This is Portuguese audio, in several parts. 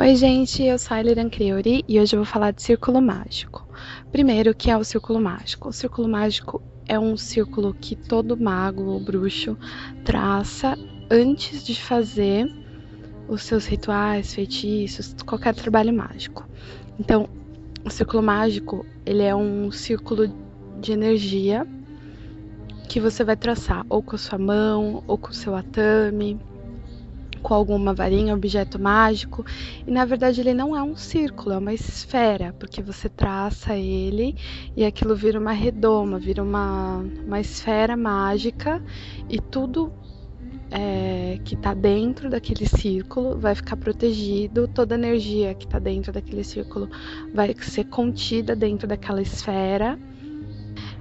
Oi, gente, eu sou a Eliran Criori e hoje eu vou falar de círculo mágico. Primeiro, o que é o círculo mágico? O círculo mágico é um círculo que todo mago ou bruxo traça antes de fazer os seus rituais, feitiços, qualquer trabalho mágico. Então, o círculo mágico, ele é um círculo de energia que você vai traçar ou com a sua mão, ou com o seu atame, com alguma varinha, objeto mágico. E na verdade ele não é um círculo, é uma esfera, porque você traça ele e aquilo vira uma redoma, vira uma, uma esfera mágica e tudo é, que está dentro daquele círculo vai ficar protegido, toda energia que está dentro daquele círculo vai ser contida dentro daquela esfera.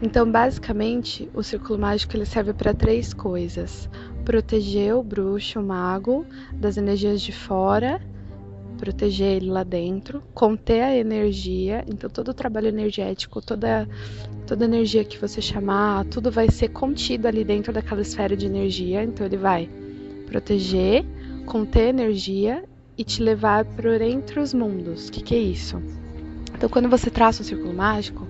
Então, basicamente, o círculo mágico ele serve para três coisas: proteger o bruxo, o mago, das energias de fora, proteger ele lá dentro, conter a energia. Então, todo o trabalho energético, toda, toda energia que você chamar, tudo vai ser contido ali dentro daquela esfera de energia. Então, ele vai proteger, conter energia e te levar para entre os mundos. O que, que é isso? Então, quando você traça um círculo mágico,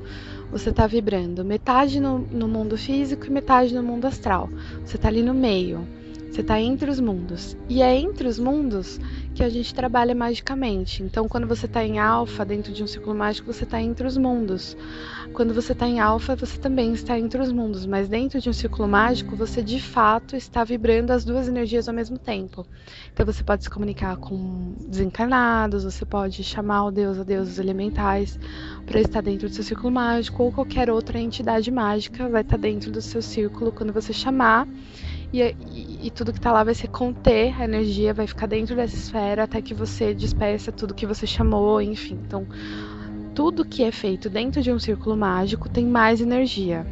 você está vibrando metade no, no, mundo físico e metade no mundo astral. Você está ali no meio. Você está entre os mundos. E é entre os mundos que a gente trabalha magicamente. Então, quando você está em alfa, dentro de um círculo mágico, você está entre os mundos. Quando você está em alfa, você também está entre os mundos. Mas dentro de um círculo mágico, você de fato está vibrando as duas energias ao mesmo tempo. Então, você pode se comunicar com desencarnados, você pode chamar o deus, a deuses elementais para estar dentro do seu círculo mágico, ou qualquer outra entidade mágica vai estar dentro do seu círculo quando você chamar e, e, e tudo que está lá vai ser conter a energia, vai ficar dentro dessa esfera até que você despeça tudo que você chamou, enfim. Então, tudo que é feito dentro de um círculo mágico tem mais energia.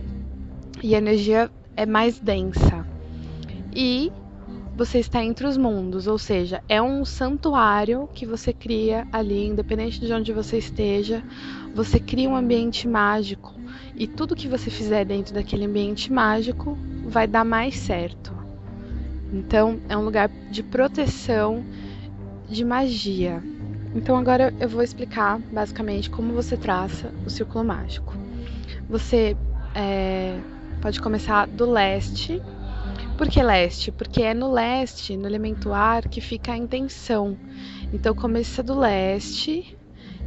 E a energia é mais densa. E você está entre os mundos, ou seja, é um santuário que você cria ali, independente de onde você esteja, você cria um ambiente mágico e tudo que você fizer dentro daquele ambiente mágico vai dar mais certo. Então, é um lugar de proteção, de magia. Então, agora eu vou explicar basicamente como você traça o círculo mágico. Você é, pode começar do leste. Por que leste? Porque é no leste, no elemento ar, que fica a intenção. Então, começa do leste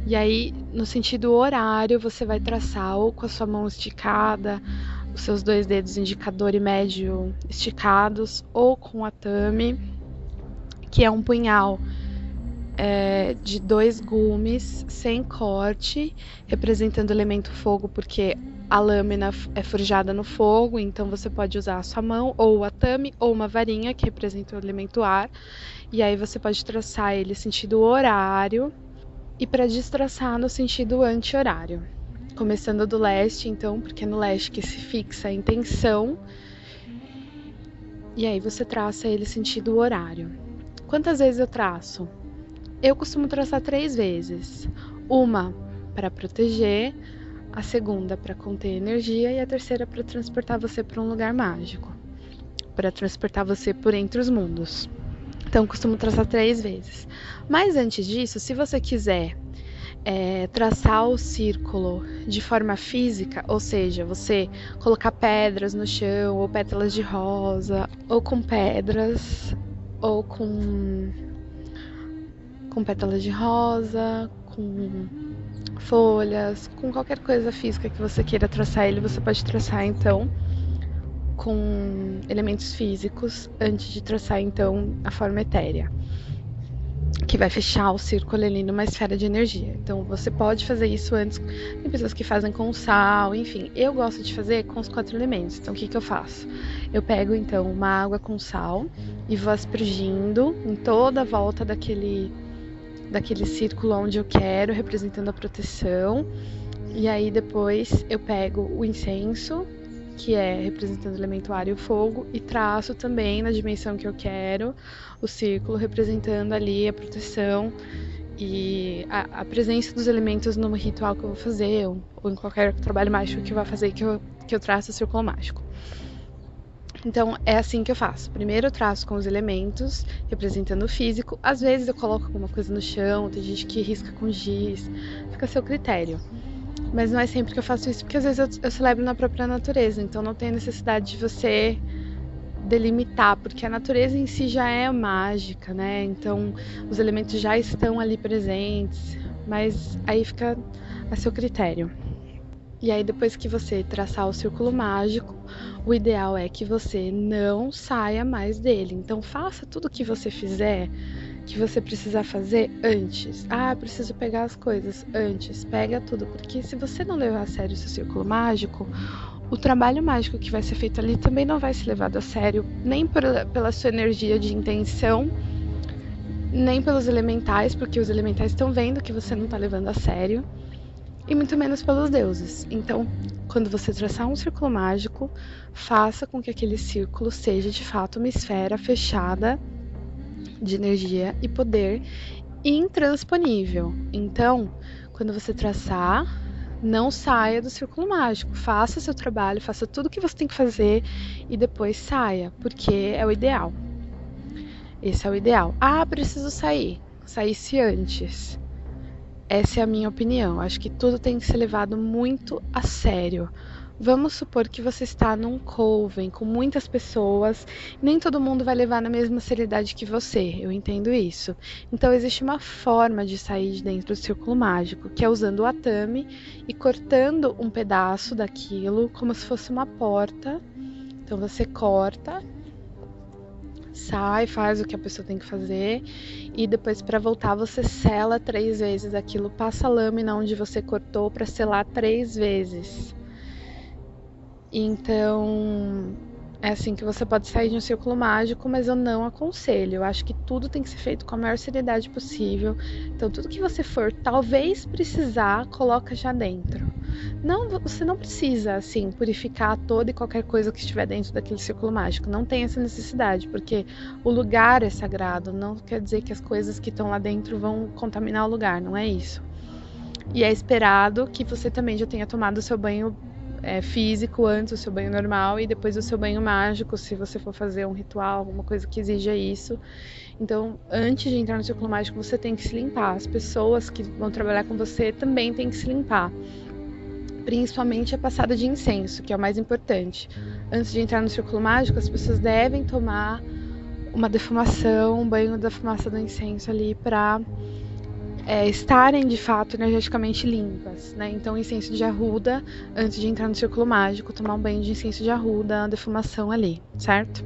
e aí, no sentido horário, você vai traçar ou com a sua mão esticada, os seus dois dedos indicador e médio esticados, ou com a tame, que é um punhal é, de dois gumes sem corte, representando o elemento fogo, porque a lâmina é forjada no fogo, então você pode usar a sua mão, ou a tame, ou uma varinha, que representa o elemento ar, e aí você pode traçar ele sentido horário e para destraçar no sentido anti-horário. Começando do leste, então, porque é no leste que se fixa a intenção. E aí você traça ele sentido horário. Quantas vezes eu traço? Eu costumo traçar três vezes. Uma para proteger, a segunda para conter energia e a terceira para transportar você para um lugar mágico, para transportar você por entre os mundos. Então, costumo traçar três vezes. Mas antes disso, se você quiser é, traçar o círculo de forma física, ou seja, você colocar pedras no chão, ou pétalas de rosa, ou com pedras, ou com, com pétalas de rosa, com folhas, com qualquer coisa física que você queira traçar ele, você pode traçar então com elementos físicos antes de traçar então a forma etérea, que vai fechar o círculo ali numa esfera de energia. Então você pode fazer isso antes. Tem pessoas que fazem com sal, enfim. Eu gosto de fazer com os quatro elementos. Então o que, que eu faço? Eu pego então uma água com sal e vou aspergindo em toda a volta daquele daquele círculo onde eu quero, representando a proteção. E aí depois eu pego o incenso que é representando o elemento ar e o fogo, e traço também na dimensão que eu quero o círculo representando ali a proteção e a, a presença dos elementos no ritual que eu vou fazer, ou, ou em qualquer trabalho mágico que eu vá fazer que eu, que eu traço o círculo mágico. Então é assim que eu faço. Primeiro eu traço com os elementos, representando o físico. Às vezes eu coloco alguma coisa no chão, tem gente que risca com giz, fica a seu critério. Mas não é sempre que eu faço isso, porque às vezes eu, eu celebro na própria natureza, então não tem necessidade de você delimitar, porque a natureza em si já é mágica, né? Então os elementos já estão ali presentes, mas aí fica a seu critério. E aí, depois que você traçar o círculo mágico, o ideal é que você não saia mais dele. Então, faça tudo que você fizer, que você precisar fazer antes. Ah, preciso pegar as coisas antes. Pega tudo, porque se você não levar a sério o seu círculo mágico, o trabalho mágico que vai ser feito ali também não vai ser levado a sério, nem pela sua energia de intenção, nem pelos elementais, porque os elementais estão vendo que você não está levando a sério e muito menos pelos deuses. Então, quando você traçar um círculo mágico, faça com que aquele círculo seja de fato uma esfera fechada de energia e poder intransponível. Então, quando você traçar, não saia do círculo mágico. Faça seu trabalho, faça tudo o que você tem que fazer e depois saia, porque é o ideal. Esse é o ideal. Ah, preciso sair. Saísse antes. Essa é a minha opinião. Acho que tudo tem que ser levado muito a sério. Vamos supor que você está num coven com muitas pessoas, nem todo mundo vai levar na mesma seriedade que você, eu entendo isso. Então existe uma forma de sair de dentro do círculo mágico, que é usando o atame e cortando um pedaço daquilo como se fosse uma porta. Então você corta sai, faz o que a pessoa tem que fazer e depois para voltar você sela três vezes aquilo, passa a lâmina onde você cortou para selar três vezes. Então é assim que você pode sair de um círculo mágico, mas eu não aconselho. Eu acho que tudo tem que ser feito com a maior seriedade possível. Então tudo que você for talvez precisar, coloca já dentro. Não, você não precisa, assim, purificar toda e qualquer coisa que estiver dentro daquele círculo mágico. Não tem essa necessidade, porque o lugar é sagrado. Não quer dizer que as coisas que estão lá dentro vão contaminar o lugar, não é isso. E é esperado que você também já tenha tomado o seu banho é, físico antes, o seu banho normal e depois o seu banho mágico, se você for fazer um ritual, alguma coisa que exija isso. Então, antes de entrar no círculo mágico, você tem que se limpar. As pessoas que vão trabalhar com você também têm que se limpar principalmente a passada de incenso, que é o mais importante. Antes de entrar no círculo mágico, as pessoas devem tomar uma defumação, um banho da fumaça do incenso ali para é, estarem de fato energeticamente limpas, né? Então, incenso de arruda, antes de entrar no círculo mágico, tomar um banho de incenso de arruda, uma defumação ali, certo?